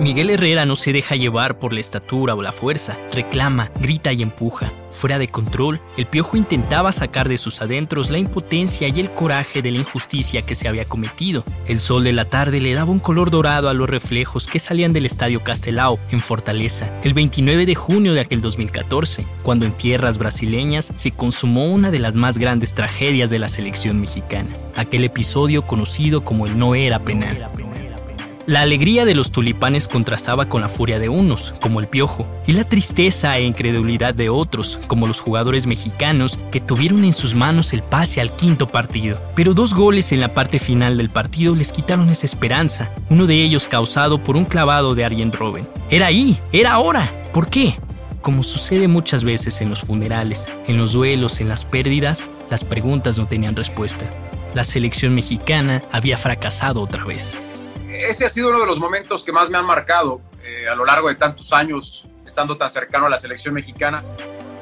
Miguel Herrera no se deja llevar por la estatura o la fuerza, reclama, grita y empuja. Fuera de control, el piojo intentaba sacar de sus adentros la impotencia y el coraje de la injusticia que se había cometido. El sol de la tarde le daba un color dorado a los reflejos que salían del estadio Castelao, en Fortaleza, el 29 de junio de aquel 2014, cuando en tierras brasileñas se consumó una de las más grandes tragedias de la selección mexicana. Aquel episodio conocido como el no era penal. La alegría de los tulipanes contrastaba con la furia de unos, como el piojo, y la tristeza e incredulidad de otros, como los jugadores mexicanos que tuvieron en sus manos el pase al quinto partido. Pero dos goles en la parte final del partido les quitaron esa esperanza, uno de ellos causado por un clavado de Arjen Robben. Era ahí, era ahora. ¿Por qué? Como sucede muchas veces en los funerales, en los duelos, en las pérdidas, las preguntas no tenían respuesta. La selección mexicana había fracasado otra vez ese ha sido uno de los momentos que más me han marcado eh, a lo largo de tantos años, estando tan cercano a la selección mexicana.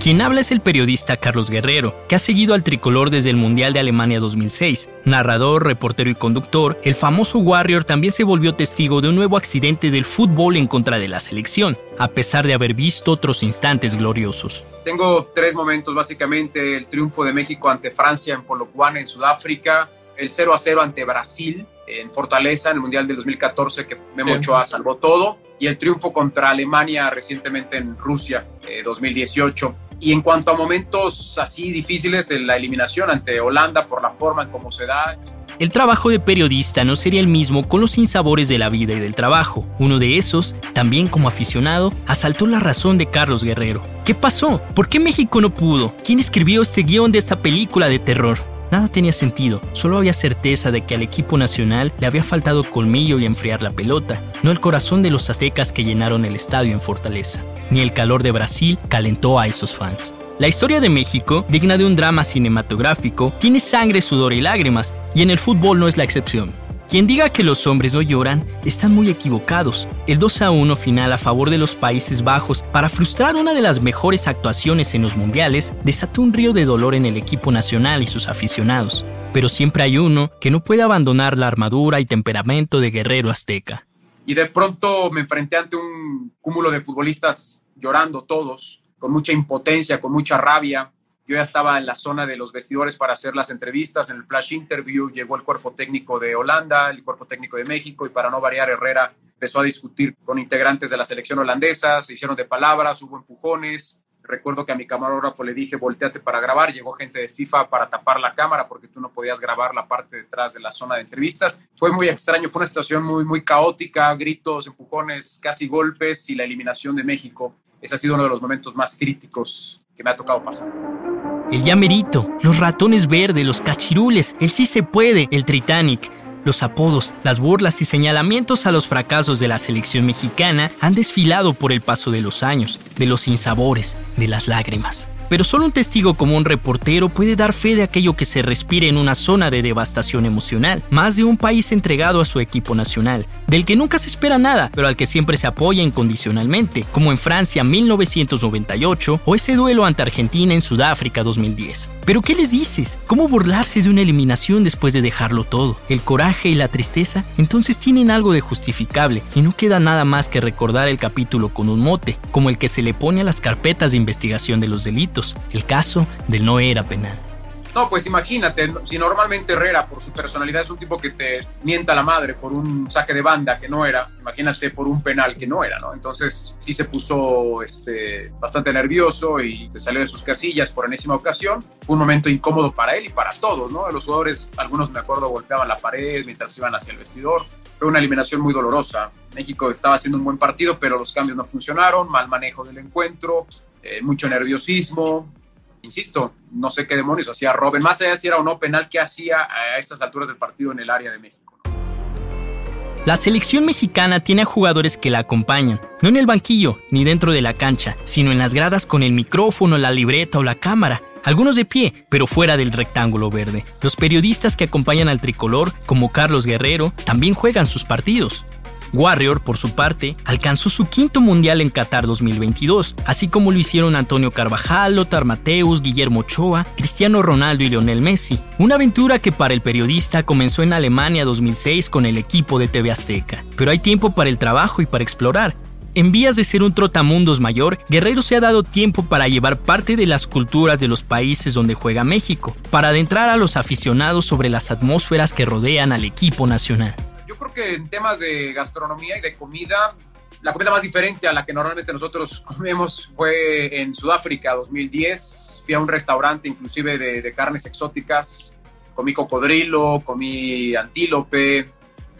Quien habla es el periodista Carlos Guerrero, que ha seguido al tricolor desde el Mundial de Alemania 2006. Narrador, reportero y conductor, el famoso Warrior también se volvió testigo de un nuevo accidente del fútbol en contra de la selección, a pesar de haber visto otros instantes gloriosos. Tengo tres momentos, básicamente, el triunfo de México ante Francia en Polokwane, en Sudáfrica, el 0 a 0 ante Brasil en Fortaleza en el Mundial del 2014 que Memo Ochoa salvó todo y el triunfo contra Alemania recientemente en Rusia 2018. Eh, y en cuanto a momentos así difíciles, en la eliminación ante Holanda por la forma en cómo se da. El trabajo de periodista no sería el mismo con los sinsabores de la vida y del trabajo. Uno de esos, también como aficionado, asaltó la razón de Carlos Guerrero. ¿Qué pasó? ¿Por qué México no pudo? ¿Quién escribió este guion de esta película de terror? Nada tenía sentido, solo había certeza de que al equipo nacional le había faltado colmillo y enfriar la pelota, no el corazón de los aztecas que llenaron el estadio en Fortaleza, ni el calor de Brasil calentó a esos fans. La historia de México, digna de un drama cinematográfico, tiene sangre, sudor y lágrimas, y en el fútbol no es la excepción. Quien diga que los hombres no lloran, están muy equivocados. El 2 a 1 final a favor de los Países Bajos para frustrar una de las mejores actuaciones en los mundiales desató un río de dolor en el equipo nacional y sus aficionados. Pero siempre hay uno que no puede abandonar la armadura y temperamento de guerrero azteca. Y de pronto me enfrenté ante un cúmulo de futbolistas llorando todos, con mucha impotencia, con mucha rabia, yo ya estaba en la zona de los vestidores para hacer las entrevistas. En el flash interview llegó el cuerpo técnico de Holanda, el cuerpo técnico de México y para no variar, Herrera empezó a discutir con integrantes de la selección holandesa, se hicieron de palabras, hubo empujones. Recuerdo que a mi camarógrafo le dije, volteate para grabar. Llegó gente de FIFA para tapar la cámara porque tú no podías grabar la parte detrás de la zona de entrevistas. Fue muy extraño, fue una situación muy, muy caótica, gritos, empujones, casi golpes y la eliminación de México. Ese ha sido uno de los momentos más críticos que me ha tocado pasar. El llamerito, los ratones verdes, los cachirules, el sí se puede, el Titanic. Los apodos, las burlas y señalamientos a los fracasos de la selección mexicana han desfilado por el paso de los años, de los sinsabores, de las lágrimas pero solo un testigo como un reportero puede dar fe de aquello que se respire en una zona de devastación emocional, más de un país entregado a su equipo nacional, del que nunca se espera nada, pero al que siempre se apoya incondicionalmente, como en Francia 1998 o ese duelo ante Argentina en Sudáfrica 2010. Pero ¿qué les dices? ¿Cómo burlarse de una eliminación después de dejarlo todo? El coraje y la tristeza entonces tienen algo de justificable y no queda nada más que recordar el capítulo con un mote, como el que se le pone a las carpetas de investigación de los delitos el caso del no era penal. No, pues imagínate, si normalmente Herrera por su personalidad es un tipo que te mienta la madre por un saque de banda que no era, imagínate por un penal que no era, ¿no? Entonces sí se puso este, bastante nervioso y salió de sus casillas por enésima ocasión. Fue un momento incómodo para él y para todos, ¿no? Los jugadores, algunos me acuerdo, golpeaban la pared mientras iban hacia el vestidor. Fue una eliminación muy dolorosa. México estaba haciendo un buen partido, pero los cambios no funcionaron, mal manejo del encuentro, eh, mucho nerviosismo, insisto, no sé qué demonios hacía Robin, más allá si era o no penal, ¿qué hacía a estas alturas del partido en el área de México? La selección mexicana tiene a jugadores que la acompañan, no en el banquillo ni dentro de la cancha, sino en las gradas con el micrófono, la libreta o la cámara. Algunos de pie, pero fuera del rectángulo verde. Los periodistas que acompañan al tricolor, como Carlos Guerrero, también juegan sus partidos. Warrior, por su parte, alcanzó su quinto mundial en Qatar 2022, así como lo hicieron Antonio Carvajal, Lothar Mateus, Guillermo Ochoa, Cristiano Ronaldo y Lionel Messi. Una aventura que para el periodista comenzó en Alemania 2006 con el equipo de TV Azteca. Pero hay tiempo para el trabajo y para explorar. En vías de ser un trotamundos mayor, Guerrero se ha dado tiempo para llevar parte de las culturas de los países donde juega México, para adentrar a los aficionados sobre las atmósferas que rodean al equipo nacional que en temas de gastronomía y de comida, la comida más diferente a la que normalmente nosotros comemos fue en Sudáfrica 2010. Fui a un restaurante inclusive de, de carnes exóticas, comí cocodrilo, comí antílope,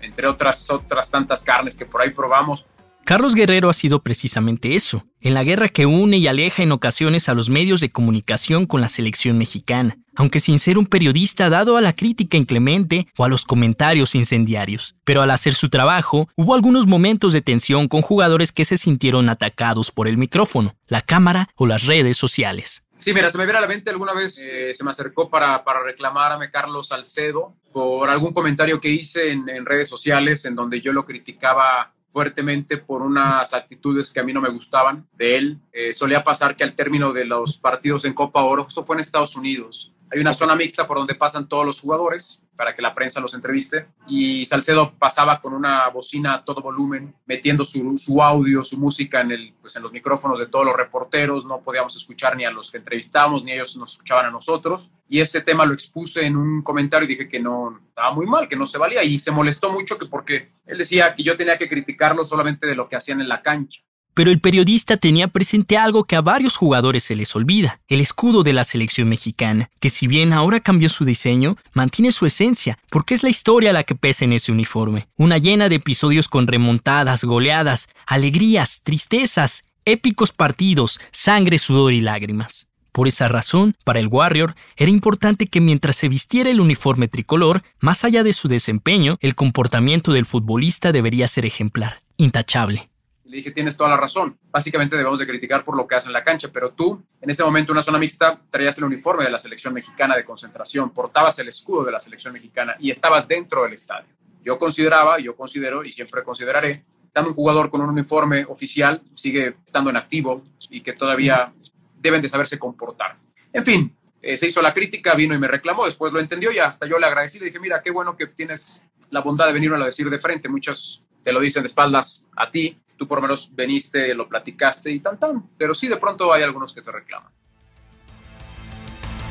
entre otras, otras tantas carnes que por ahí probamos. Carlos Guerrero ha sido precisamente eso, en la guerra que une y aleja en ocasiones a los medios de comunicación con la selección mexicana, aunque sin ser un periodista dado a la crítica inclemente o a los comentarios incendiarios. Pero al hacer su trabajo, hubo algunos momentos de tensión con jugadores que se sintieron atacados por el micrófono, la cámara o las redes sociales. Sí, mira, se me viene a la mente alguna vez, eh, se me acercó para, para reclamarme Carlos Salcedo por algún comentario que hice en, en redes sociales en donde yo lo criticaba fuertemente por unas actitudes que a mí no me gustaban de él. Eh, solía pasar que al término de los partidos en Copa Oro, esto fue en Estados Unidos, hay una zona mixta por donde pasan todos los jugadores para que la prensa los entreviste y Salcedo pasaba con una bocina a todo volumen, metiendo su, su, audio, su música en, el, pues en los micrófonos de todos los reporteros, no podíamos escuchar ni a los que entrevistábamos, ni ellos nos escuchaban a nosotros. Y ese tema lo expuse en un comentario y dije que no, estaba muy mal, que no se valía y se molestó mucho que porque él decía que yo tenía que criticarlo solamente de lo que hacían en la cancha. Pero el periodista tenía presente algo que a varios jugadores se les olvida, el escudo de la selección mexicana, que si bien ahora cambió su diseño, mantiene su esencia, porque es la historia la que pesa en ese uniforme, una llena de episodios con remontadas, goleadas, alegrías, tristezas, épicos partidos, sangre, sudor y lágrimas. Por esa razón, para el Warrior, era importante que mientras se vistiera el uniforme tricolor, más allá de su desempeño, el comportamiento del futbolista debería ser ejemplar, intachable. Le dije, tienes toda la razón. Básicamente debemos de criticar por lo que hace en la cancha, pero tú, en ese momento, en una zona mixta, traías el uniforme de la selección mexicana de concentración, portabas el escudo de la selección mexicana y estabas dentro del estadio. Yo consideraba, yo considero y siempre consideraré, estando un jugador con un uniforme oficial, sigue estando en activo y que todavía deben de saberse comportar. En fin, eh, se hizo la crítica, vino y me reclamó, después lo entendió y hasta yo le agradecí, le dije, mira, qué bueno que tienes la bondad de venirlo a decir de frente, muchos te lo dicen de espaldas a ti, tú por lo menos veniste, lo platicaste y tan tan, pero sí de pronto hay algunos que te reclaman.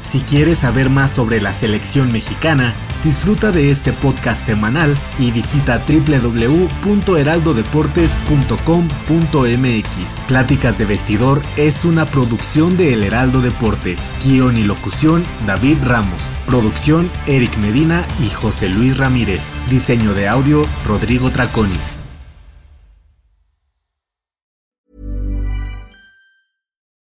Si quieres saber más sobre la selección mexicana, disfruta de este podcast semanal y visita www.heraldodeportes.com.mx. Pláticas de vestidor es una producción de El Heraldo Deportes. Guión y locución David Ramos. Producción Eric Medina y José Luis Ramírez. Diseño de audio Rodrigo Traconis.